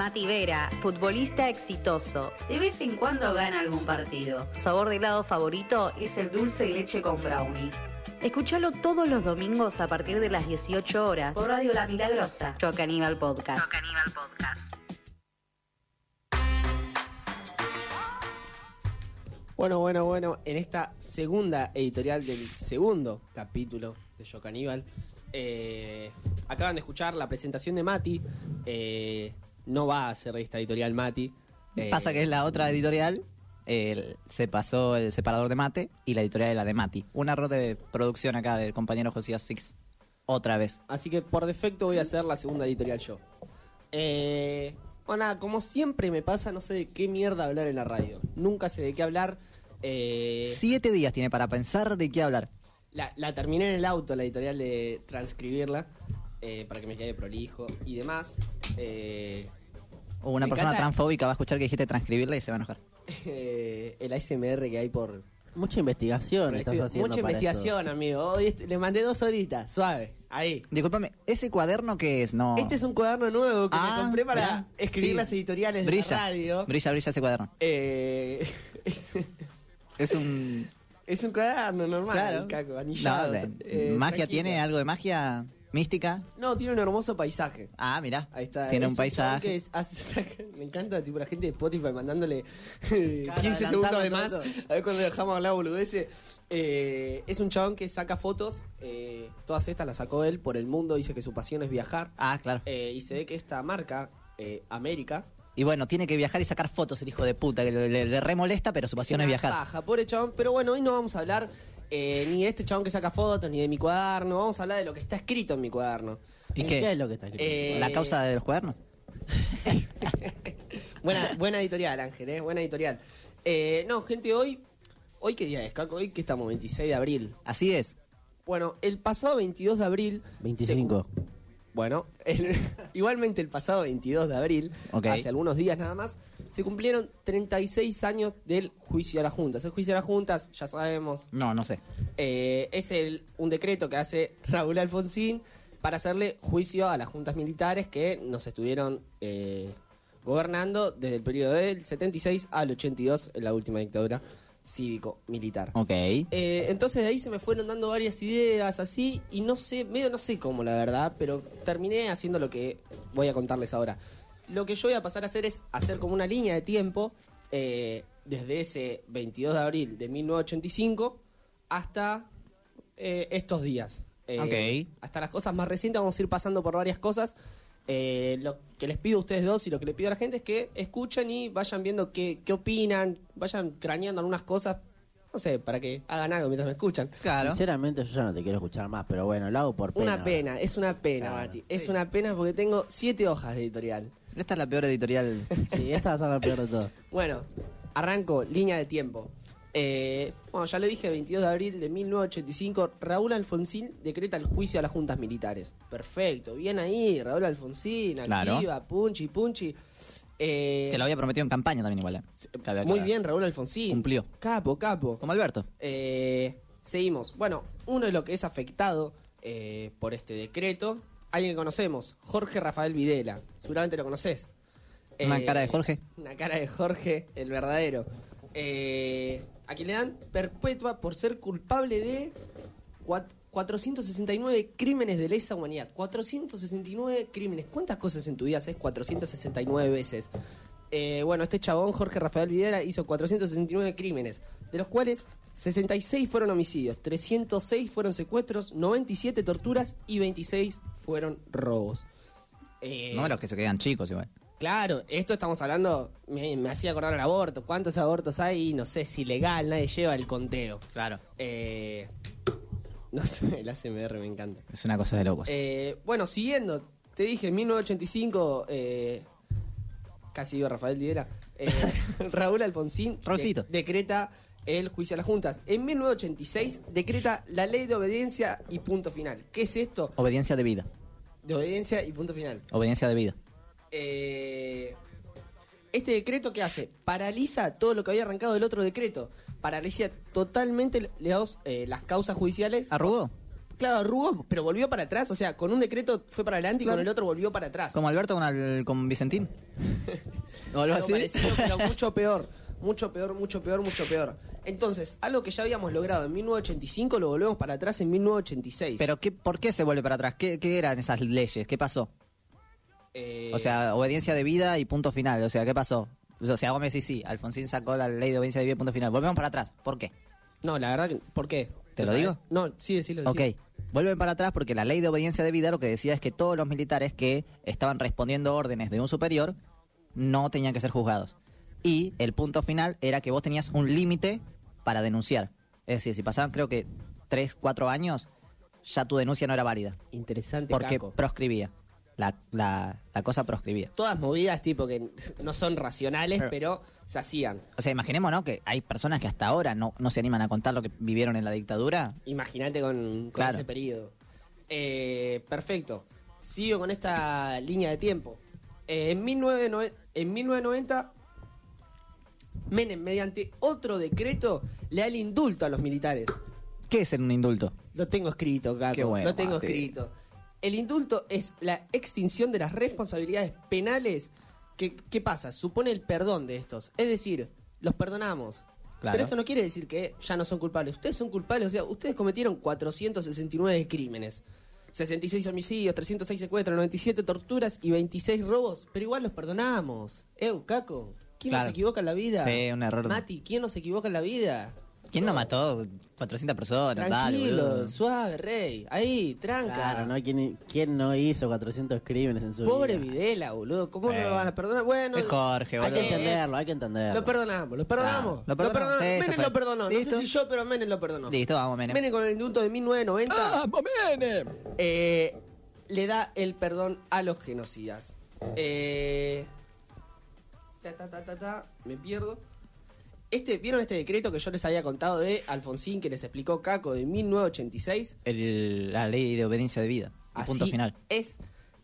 Mati Vera, futbolista exitoso. De vez en cuando gana algún partido. Sabor de helado favorito es el dulce de leche con brownie. Escúchalo todos los domingos a partir de las 18 horas por Radio La Milagrosa. Yo Caníbal Podcast. Caníbal Podcast. Bueno, bueno, bueno, en esta segunda editorial del segundo capítulo de Yo Caníbal, eh, acaban de escuchar la presentación de Mati. eh, no va a ser esta editorial Mati. eh, Pasa que es la otra editorial. el- se pasó el separador de mate y la editorial es la de Mati. Un error de producción acá del compañero Josías Six. Otra vez. Así que por defecto voy a hacer la segunda editorial yo. Eh, bueno, nada, como siempre me pasa, no sé de qué mierda hablar en la radio. Nunca sé de qué hablar. Eh, Siete días tiene para pensar de qué hablar. La, la terminé en el auto, la editorial de transcribirla, eh, para que me quede prolijo y demás. Eh, O una persona encanta- transfóbica va a escuchar que dijiste transcribirla y se va a enojar. eh, el ASMR que hay por... Mucha investigación estás estudio. haciendo. Mucha para investigación, amigo. Hoy le mandé dos horitas, suave, ahí. Disculpame, ¿ese cuaderno qué es? No. Este es un cuaderno nuevo que Ah, me compré para escribir Sí. las editoriales de brilla, la radio. Brilla, brilla ese cuaderno. Eh, es, Es un. es un cuaderno normal, Claro. caco, anillado. de- eh, ¿Magia tranquilo. tiene algo de magia mística? No, tiene un hermoso paisaje. Ah, mira. Ahí está. Tiene Es un paisaje. que es- hace- me encanta, tipo, la gente de Spotify mandándole eh, 15 adelantando segundos de más. todo. A ver cuando dejamos hablar boludeces. Eh, es un chabón que saca fotos. eh, todas estas las sacó él por el mundo. Dice que su pasión es viajar. Ah, claro. Eh, y se ve que esta marca, eh, América, Y bueno, tiene que viajar y sacar fotos el hijo de puta, que le, le- le remolesta, pero su pasión es una viajar. paja, pobre chabón. Pero bueno, hoy no vamos a hablar eh, ni de este chabón que saca fotos, ni de mi cuaderno. Vamos a hablar de lo que está escrito en mi cuaderno. ¿Y ¿En qué? qué es lo que está escrito? Eh, ¿La causa de los cuadernos? buena, buena editorial, Ángel, ¿eh? Buena editorial. Eh, no, gente, hoy. ¿Hoy qué día es, Caco? Hoy que estamos, 26 de abril. Así es. Bueno, el pasado 22 de abril. 25. se- bueno, el- igualmente el pasado 22 de abril, hace algunos días nada más, se cumplieron 36 años del juicio a las juntas. El juicio a las juntas, ya sabemos, No, no sé. eh, es el, un decreto que hace Raúl Alfonsín para hacerle juicio a las juntas militares que nos estuvieron eh, gobernando desde el periodo del 76 al 82 en la última dictadura cívico-militar. Ok. Eh, entonces de ahí se me fueron dando varias ideas así y no sé, medio no sé cómo la verdad, pero terminé haciendo lo que voy a contarles ahora. Lo que yo voy a pasar a hacer es hacer como una línea de tiempo eh, desde ese 22 de abril de 1985 hasta eh, estos días. Eh, Ok. Hasta las cosas más recientes vamos a ir pasando por varias cosas. Eh, lo que les pido a ustedes dos y lo que le pido a la gente es que escuchen y vayan viendo qué, qué opinan, vayan craneando algunas cosas, no sé, para que hagan algo mientras me escuchan. Claro. Sinceramente yo ya no te quiero escuchar más, pero bueno, lo hago por pena. Una pena, es una pena, Claro. Mati. Es una pena porque tengo siete hojas de editorial. Esta es la peor editorial. Sí, esta va a ser la peor de todo. Bueno, arranco, línea de tiempo. Eh, bueno, ya lo dije, 22 de abril de 1985, Raúl Alfonsín decreta el juicio a las juntas militares. Perfecto, bien ahí, Raúl Alfonsín, Claro. activa, punchi, punchi. Eh, Te lo había prometido en campaña también igual. eh. Cabe muy aclarar. bien, Raúl Alfonsín. Cumplió. Capo, capo. Como Alberto. Eh, seguimos. Bueno, uno de los que es afectado eh, por este decreto, alguien que conocemos, Jorge Rafael Videla. Seguramente lo conoces. Una Eh, cara de Jorge. Una cara de Jorge, el verdadero. Eh, a quien le dan perpetua por ser culpable de cuat- 469 crímenes de lesa humanidad. 469 crímenes. ¿Cuántas cosas en tu vida haces 469 veces? Eh, bueno, este chabón, Jorge Rafael Videla, hizo 469 crímenes, de los cuales 66 fueron homicidios, 306 fueron secuestros, 97 torturas y 26 fueron robos. Eh, No los que se quedan chicos igual. Claro, esto estamos hablando, me, me hacía acordar al aborto. ¿Cuántos abortos hay? No sé, si legal, nadie lleva el conteo. Claro. Eh, no sé, el ACMR me encanta. Es una cosa de locos. Eh, bueno, siguiendo, te dije, en 1985, eh, casi digo Rafael Videla, eh, Raúl Alfonsín de- decreta el juicio a las juntas. En 1986 decreta la ley de obediencia y punto final. ¿Qué es esto? Obediencia de vida. De obediencia y punto final. Obediencia de vida. Eh, este decreto que hace paraliza todo lo que había arrancado del otro decreto paraliza totalmente los, eh, las causas judiciales ¿Arrugó? Claro, arrugó, pero volvió para atrás. O sea, con un decreto fue para adelante y Claro. con el otro volvió para atrás. Como Alberto con, al- con Vicentín. ¿O algo Algo así? parecido, pero mucho peor. Mucho peor, mucho peor, mucho peor. Entonces, algo que ya habíamos logrado en 1985 lo volvemos para atrás en 1986. Pero qué, ¿por qué se vuelve para atrás? ¿Qué, qué eran esas leyes? ¿Qué pasó? Eh, O sea, obediencia de vida y punto final. O sea, ¿qué pasó? O sea, me decís, sí, Alfonsín sacó la ley de obediencia de vida y punto final. Volvemos para atrás. ¿Por qué? No, la verdad, que, ¿por qué? ¿Te lo digo? No, sí, decilo. Ok, decilo. vuelven para atrás porque la ley de obediencia de vida lo que decía es que todos los militares que estaban respondiendo órdenes de un superior no tenían que ser juzgados. Y el punto final era que vos tenías un límite para denunciar. Es decir, si pasaban creo que 3, 4 años, ya tu denuncia no era válida. Interesante, Porque Caco. proscribía. La, la, la cosa proscribía. Todas movidas tipo que no son racionales, Pero- pero se hacían. O sea, imaginemos, ¿no? Que hay personas que hasta ahora no, no se animan a contar lo que vivieron en la dictadura. Imagínate con, con Claro. ese periodo. Eh, perfecto. Sigo con esta línea de tiempo. Eh, en, 1990, en 1990, Menem, mediante otro decreto, le da el indulto a los militares. ¿Qué es un indulto? Lo tengo escrito, Caco. Qué bueno, Lo tengo Mati. escrito. El indulto es la extinción de las responsabilidades penales. ¿Qué pasa? Supone el perdón de estos. Es decir, los perdonamos. Claro. Pero esto no quiere decir que ya no son culpables. Ustedes son culpables, o sea, ustedes cometieron 469 crímenes. 66 homicidios, 306 secuestros, 97 torturas y 26 robos. Pero igual los perdonamos. Eu, Caco. ¿Quién no Claro. se equivoca en la vida? Sí, un error. Mati, ¿quién no se equivoca en la vida? ¿Quién no mató 400 personas? Dale, Tranquilo, boludo. suave, rey. Ahí, tranca. Claro, ¿no? ¿Quién, quién no hizo 400 crímenes en su Pobre vida? Videla, boludo. ¿Cómo Sí. no lo van a perdonar? Bueno, Es Jorge, Hay que boludo. entenderlo, hay que entenderlo. lo perdonamos, lo perdonamos. Claro, lo perdonamos, sí, ya Menem fue. lo perdonó. No ¿Listo? sé si yo, pero Menem lo perdonó. Listo, vamos, Menem. Menem con el indulto de 1990 Menem! eh, le da el perdón a los genocidas. Eh, ta, ta, ta, ta, ta, me pierdo. Este, ¿Vieron este decreto que yo les había contado de Alfonsín que les explicó Caco de 1986? El- la ley de obediencia de vida. Punto final. Es,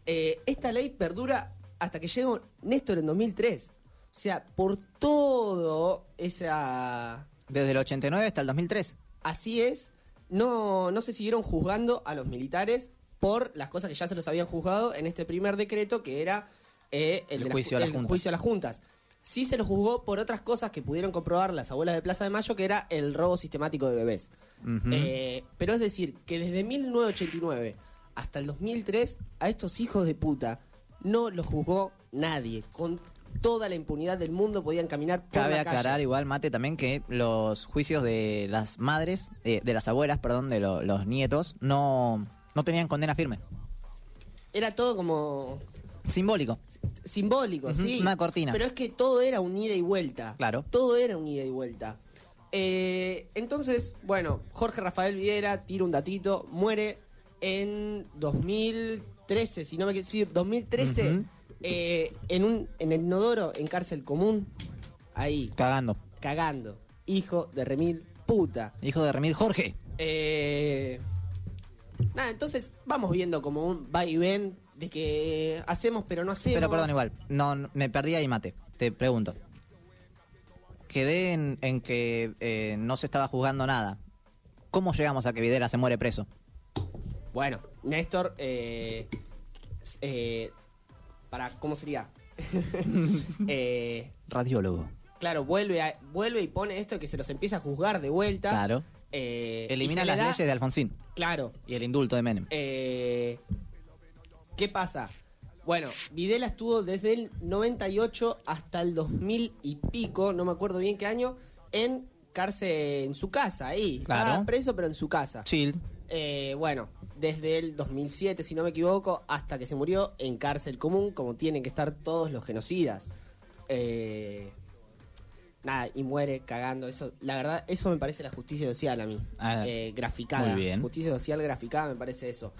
eh, esta ley perdura hasta que llegó Néstor en 2003. O sea, por todo esa... Desde el 89 hasta el 2003. Así es, no, no se siguieron juzgando a los militares por las cosas que ya se los habían juzgado en este primer decreto que era eh, el, El de juicio a el juicio a las juntas. Sí se los juzgó por otras cosas que pudieron comprobar las abuelas de Plaza de Mayo, que era el robo sistemático de bebés. Eh, pero es decir, que desde 1989 hasta el 2003, a estos hijos de puta no los juzgó nadie. Con toda la impunidad del mundo podían caminar por Cabe la calle. aclarar igual, Mate, también que los juicios de las madres, eh, de las abuelas, perdón, de lo- los nietos, no, no tenían condena firme. Era todo como Simbólico. simbólico, sí. una cortina. Pero es que todo era un ida y vuelta. Claro. Todo era un ida y vuelta. Eh, entonces, bueno, Jorge Rafael Viera tira un datito, muere en 2013, si no me equivoco, sí, 2013, Ujú. eh, en, un, en el inodoro, en cárcel común, ahí, Cagando. cagando. Hijo de remil puta. Hijo de Remil Jorge. Eh, nada, entonces vamos viendo como un va y ven de que hacemos pero no hacemos. Pero perdón, igual. No, no, me perdí ahí, Mate. Te pregunto. Quedé en, en que eh, no se estaba juzgando nada. ¿Cómo llegamos a que Videla se muere preso? Bueno, Néstor, eh, eh, para, ¿cómo sería? Eh, Radiólogo. claro, vuelve, a- vuelve y pone esto que se los empieza a juzgar de vuelta. Claro. Eh, Elimina las da- leyes de Alfonsín Claro. y el indulto de Menem. Eh, ¿Qué pasa? Bueno, Videla estuvo desde el 98 hasta el 2000 y pico, no me acuerdo bien qué año, en cárcel en su casa, ahí. Claro. Estaba preso, pero en su casa. Chill. Eh, bueno, desde el 2007, si no me equivoco, hasta que se murió en cárcel común, como tienen que estar todos los genocidas. Eh, nada, y muere cagando. Eso, la verdad, eso me parece la justicia social a mí. Ah, Eh, graficada. muy bien. Justicia social graficada me parece eso.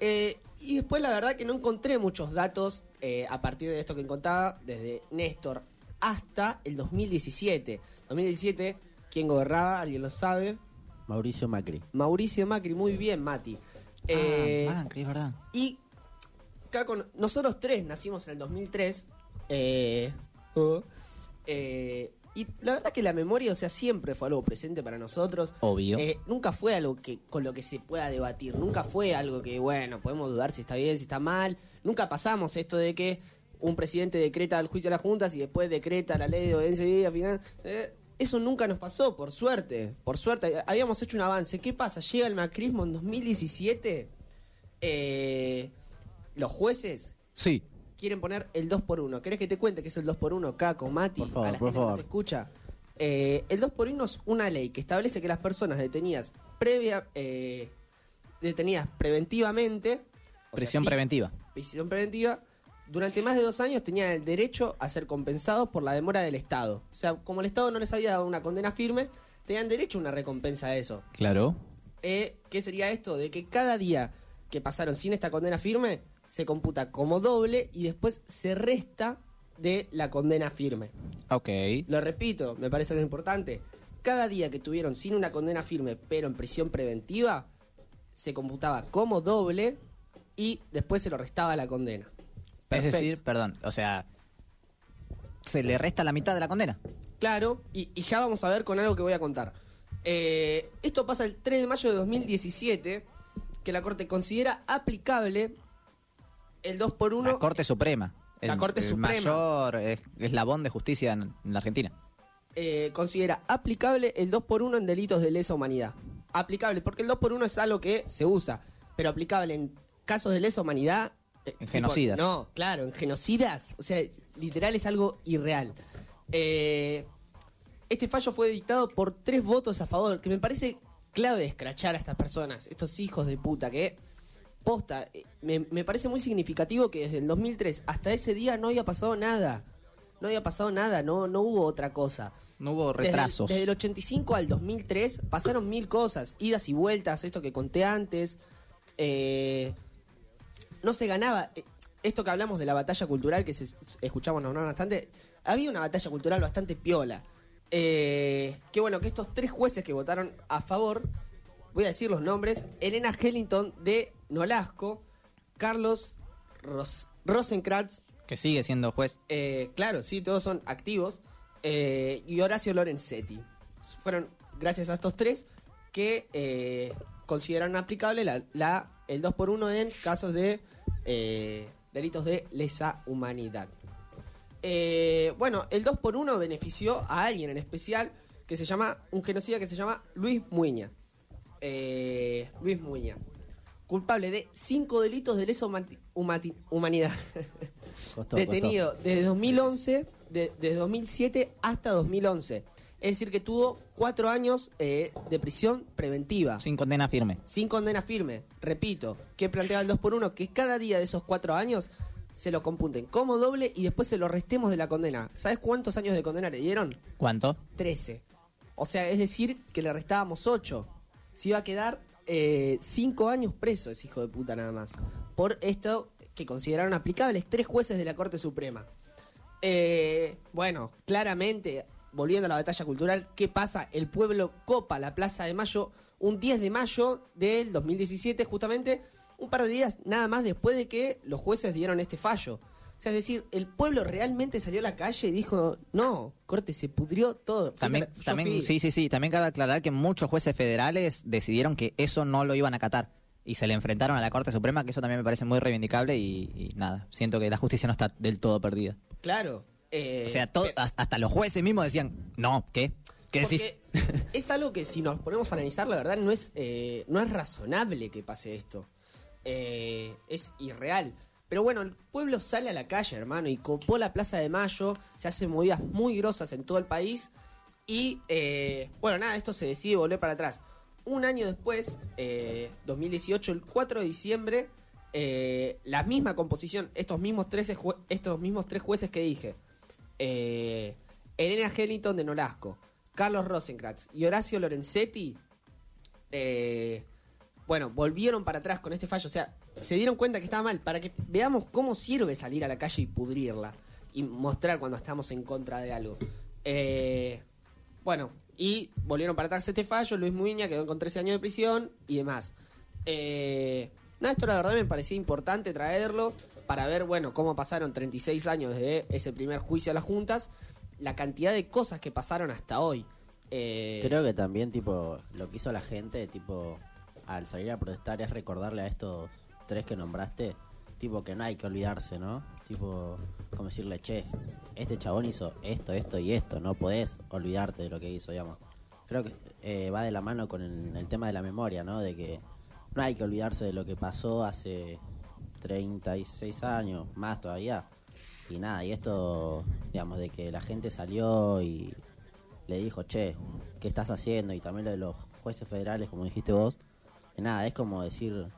Eh, y después la verdad que no encontré muchos datos eh, a partir de esto que contaba, desde Néstor hasta el 2017. 2017, ¿quién gobernaba? ¿Alguien lo sabe? Mauricio Macri. Mauricio Macri, muy bien, Mati. Eh, ah, Macri, es verdad. y Caco, nosotros tres nacimos en el 2003. eh, uh, eh, Y la verdad que la memoria, o sea, siempre fue algo presente para nosotros. Obvio. Eh, nunca fue algo que con lo que se pueda debatir. Nunca fue algo que, bueno, podemos dudar si está bien, si está mal. Nunca pasamos esto de que un presidente decreta el juicio a las juntas y después decreta la ley de obediencia y al final. eh, eso nunca nos pasó, por suerte. Por suerte, habíamos hecho un avance. ¿Qué pasa? Llega el macrismo en 2017. eh, los jueces Sí. Quieren poner el 2 por 1 ¿Querés que te cuente qué es el 2 por 1 Caco, Mati, Por favor, a la por gente que nos favor. escucha? Eh, el 2 por 1 es una ley que establece que las personas detenidas previa eh, detenidas preventivamente sea, Prisión sí, preventiva. prisión preventiva durante más de dos años tenían el derecho a ser compensados por la demora del Estado. O sea, como el Estado no les había dado una condena firme, tenían derecho a una recompensa de eso. Claro. Eh, ¿Qué sería esto? De que cada día que pasaron sin esta condena firme se computa como doble y después se resta de la condena firme. Ok. Lo repito, me parece lo importante. Cada día que tuvieron sin una condena firme, pero en prisión preventiva, se computaba como doble y después se lo restaba la condena. Es decir, perdón, o sea, se le resta la mitad de la condena. Claro, y, y ya vamos a ver con algo que voy a contar. Eh, esto pasa el 3 de mayo de 2017, que la Corte considera aplicable el 2 por 1 La Corte Suprema. La Corte el Suprema. mayor es- eslabón de justicia en, en la Argentina. eh, considera aplicable el 2 por 1 en delitos de lesa humanidad. Aplicable, porque el 2 por 1 es algo que se usa, pero aplicable en casos de lesa humanidad. eh, En genocidas. No, claro, en genocidas. O sea, literal es algo irreal. Eh, este fallo fue dictado por tres votos a favor, que me parece clave escrachar a estas personas, estos hijos de puta, que posta, eh, me, me parece muy significativo que desde el 2003 hasta ese día no había pasado nada. No había pasado nada, no, no hubo otra cosa. No hubo retrasos. Desde, el 85 al 2003 pasaron mil cosas, idas y vueltas, esto que conté antes. eh, no se ganaba. eh, Esto que hablamos de la batalla cultural, que se, escuchamos nombrar bastante, había una batalla cultural bastante piola. Eh, qué bueno que estos tres jueces que votaron a favor, voy a decir los nombres, Elena Hellington de Nolasco, Carlos Ros Rosenkrantz Que sigue siendo juez. eh, claro, sí, todos son activos. eh, y Horacio Lorenzetti. Fueron gracias a estos tres que eh, consideraron aplicable la, la- el 2 por 1 en casos de eh, delitos de lesa humanidad. Bueno, el 2 por 1 benefició a alguien en especial que se llama, un genocida que se llama Luis Muña. Luis Muña. Culpable de cinco delitos de lesa humanidad. Costó, detenido desde 2011, de- desde 2007 hasta 2011. Es decir, que tuvo cuatro años eh, de prisión preventiva. Sin condena firme. Sin condena firme. Repito, que plantea el 2 por 1 que cada día de esos cuatro años se lo computen como doble y después se lo restemos de la condena. ¿Sabes cuántos años de condena le dieron? ¿Cuánto? 13. O sea, es decir, que le restábamos 8. Se iba a quedar 5 años preso ese hijo de puta nada más. Por esto que consideraron aplicables tres jueces de la Corte Suprema. Eh, bueno, claramente, volviendo a la batalla cultural, ¿qué pasa? El pueblo copa la Plaza de Mayo un 10 de mayo del 2017, justamente un par de días nada más después de que los jueces dieron este fallo. O sea, es decir, el pueblo realmente salió a la calle y dijo, no, corte, se pudrió todo. También, yo también fui. sí, sí, sí. También cabe aclarar que muchos jueces federales decidieron que eso no lo iban a acatar. Y se le enfrentaron a la Corte Suprema, que eso también me parece muy reivindicable y, y nada, siento que la justicia no está del todo perdida. Claro. eh, o sea, todo- pero- hasta los jueces mismos decían, no, ¿qué? ¿Qué decís? Es algo que si nos ponemos a analizar, la verdad, no es, eh, no es razonable que pase esto. Eh, es irreal. Pero bueno, el pueblo sale a la calle, hermano, y copó la Plaza de Mayo, se hacen movidas muy grosas en todo el país. Y eh, bueno, nada, esto se decide volver para atrás. Un año después, eh, 2018, el 4 de diciembre, eh, la misma composición, estos mismos, 13 jue- estos mismos tres jueces que dije, eh, Elena Hellington de Nolasco, Carlos Rosenkrantz y Horacio Lorenzetti, eh, bueno, volvieron para atrás con este fallo. O sea, se dieron cuenta que estaba mal. Para que veamos cómo sirve salir a la calle y pudrirla. Y mostrar cuando estamos en contra de algo. Eh, bueno, y volvieron para atrás este fallo. Luis Muña quedó con 13 años de prisión y demás. Eh, nada, esto la verdad me parecía importante traerlo para ver, bueno, cómo pasaron 36 años de ese primer juicio a las juntas la cantidad de cosas que pasaron hasta hoy. Eh, Creo que también, tipo, lo que hizo la gente, tipo, al salir a protestar es recordarle a estos tres que nombraste, tipo, que no hay que olvidarse, ¿no? Tipo, como decirle, chef, este chabón hizo esto, esto y esto, no podés olvidarte de lo que hizo, digamos. Creo que eh, va de la mano con el, tema de la memoria, ¿no? De que no hay que olvidarse de lo que pasó hace 36 años, más todavía. Y nada, y esto, digamos, de que la gente salió y le dijo, che, ¿qué estás haciendo? Y también lo de los jueces federales, como dijiste vos, nada, es como decir,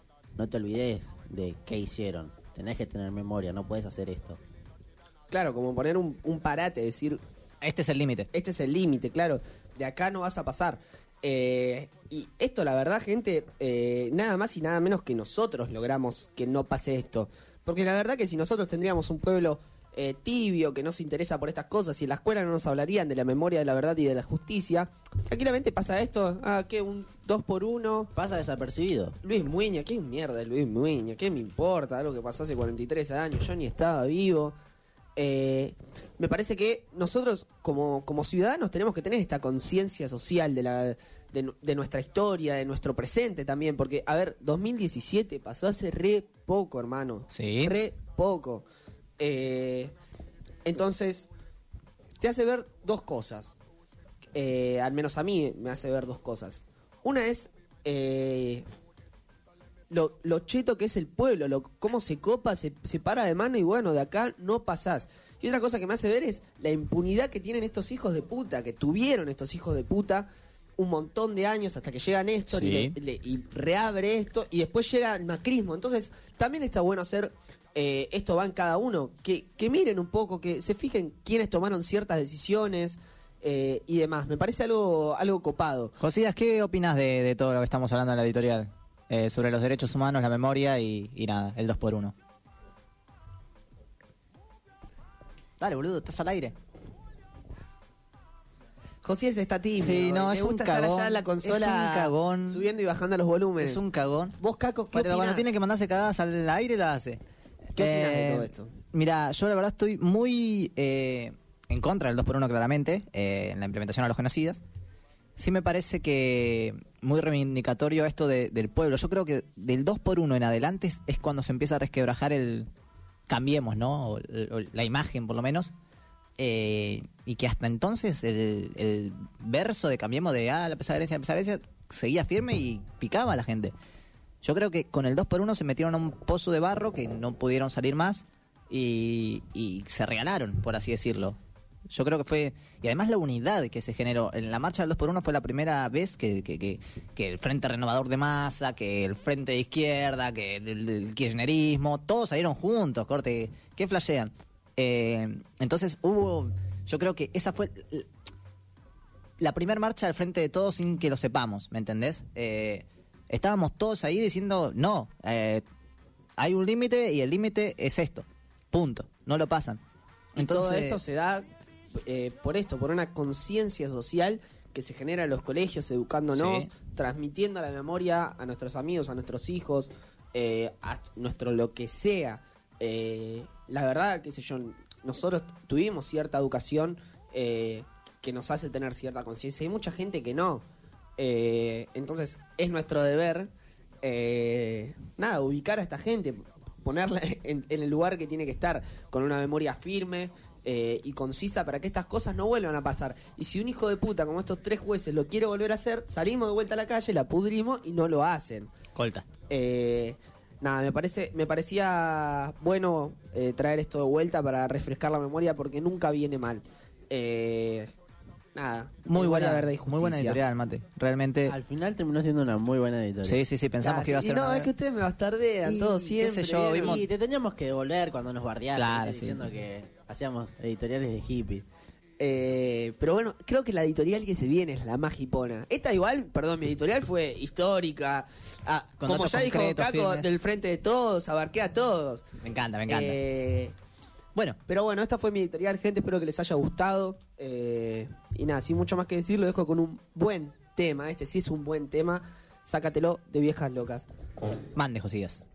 no te olvides de qué hicieron, tenés que tener memoria, no puedes hacer esto. Claro, como poner un, un parate, decir, Este es el límite. este es el límite, claro, de acá no vas a pasar. Eh, y esto, la verdad, gente, eh, nada más y nada menos que nosotros logramos que no pase esto. Porque la verdad que si nosotros tendríamos un pueblo eh, tibio que no se interesa por estas cosas y en la escuela no nos hablarían de la memoria de la verdad y de la justicia, tranquilamente pasa esto, ah, que un 2 por 1 Pasa desapercibido. Luis Muña, qué mierda es Luis Muña, qué me importa, algo que pasó hace 43 años, yo ni estaba vivo. Eh, me parece que nosotros como, como ciudadanos tenemos que tener esta conciencia social de, la, de, de nuestra historia, de nuestro presente también, porque, a ver, 2017 pasó hace re poco, hermano. Sí. Re poco. Eh, entonces, te hace ver dos cosas. Eh, al menos a mí me hace ver dos cosas. Una es eh, lo, lo cheto que es el pueblo, lo, cómo se copa, se, se para de mano y bueno, de acá no pasás. Y otra cosa que me hace ver es la impunidad que tienen estos hijos de puta, que tuvieron estos hijos de puta un montón de años hasta que llega Néstor y, Sí. le- le- y reabre esto y después llega el macrismo. Entonces también está bueno hacer, eh, esto va en cada uno, que, que miren un poco, que se fijen quiénes tomaron ciertas decisiones eh, y demás. Me parece algo, algo copado. Josías, ¿qué opinas de, de todo lo que estamos hablando en la editorial? Eh, sobre los derechos humanos, la memoria y, y nada, el 2 por 1 Dale, boludo, estás al aire. Josías está tímido. Sí, no, es un cagón, allá en la consola es un cagón. subiendo y bajando los volúmenes. Es un cagón. Vos, Caco, ¿qué Pero cuando opinás? tiene que mandarse cagadas al aire, lo hace. ¿Qué opinás de Eh, todo esto? Mira, yo la verdad estoy muy eh, en contra del 2 por 1 claramente, eh, en la implementación a los genocidas. Sí me parece que muy reivindicatorio esto de- del pueblo. Yo creo que del 2 por 1 en adelante es, es cuando se empieza a resquebrajar el... Cambiemos, ¿no? O, o la imagen, por lo menos. Eh, y que hasta entonces el, el verso de Cambiemos de, ah, la herencia, la herencia, seguía firme y picaba a la gente. Yo creo que con el 2 por 1 se metieron a un pozo de barro que no pudieron salir más y, se regalaron, por así decirlo. Yo creo que fue... Y además la unidad que se generó. En la marcha del 2 por 1 fue la primera vez que, que, que- el Frente Renovador de Masa, que el Frente de Izquierda, que el, kirchnerismo, todos salieron juntos, corte. ¿Qué flashean? Eh, entonces hubo... Yo creo que esa fue la primera marcha al frente de todos sin que lo sepamos, ¿me entendés? Eh, estábamos todos ahí diciendo, no, eh, hay un límite y el límite es esto, punto, no lo pasan. Y Entonces, todo esto se da eh, por esto, por una conciencia social que se genera en los colegios, educándonos, Sí. transmitiendo la memoria a nuestros amigos, a nuestros hijos, eh, a nuestro lo que sea. Eh, la verdad, qué sé yo, nosotros tuvimos cierta educación eh, que nos hace tener cierta conciencia. Hay mucha gente que no. Eh, entonces, es nuestro deber, eh, nada, ubicar a esta gente, ponerla en, en el lugar que tiene que estar, con una memoria firme eh, y concisa para que estas cosas no vuelvan a pasar. Y si un hijo de puta como estos tres jueces lo quiere volver a hacer, salimos de vuelta a la calle, la pudrimos y no lo hacen. colta. Eh, nada, me parece, me parecía bueno eh, traer esto de vuelta para refrescar la memoria porque nunca viene mal. Eh, nada, Muy buena, verde y muy buena editorial, Mate. Realmente, Al final terminó siendo una muy buena editorial. sí, sí, sí, pensamos Ah, que iba a sí, ser y no, una- es que ustedes me bastardean Y, todo qué siempre. sé yo, Y te teníamos que devolver cuando nos bardearon Claro, sí. diciendo que hacíamos editoriales de hippie. Eh, pero bueno, creo que la editorial que se viene es la más hipona. Esta igual, perdón, mi editorial fue histórica. Ah, Con como datos ya dijo concretos, Caco, firmes. del frente de todos, abarqué a todos. Me encanta, me encanta. Eh, bueno, pero bueno, esta fue mi editorial, gente. Espero que les haya gustado. Eh, y nada, sin mucho más que decir, lo dejo con un buen tema. Este sí es un buen tema. Sácatelo de viejas locas. mande, Josías.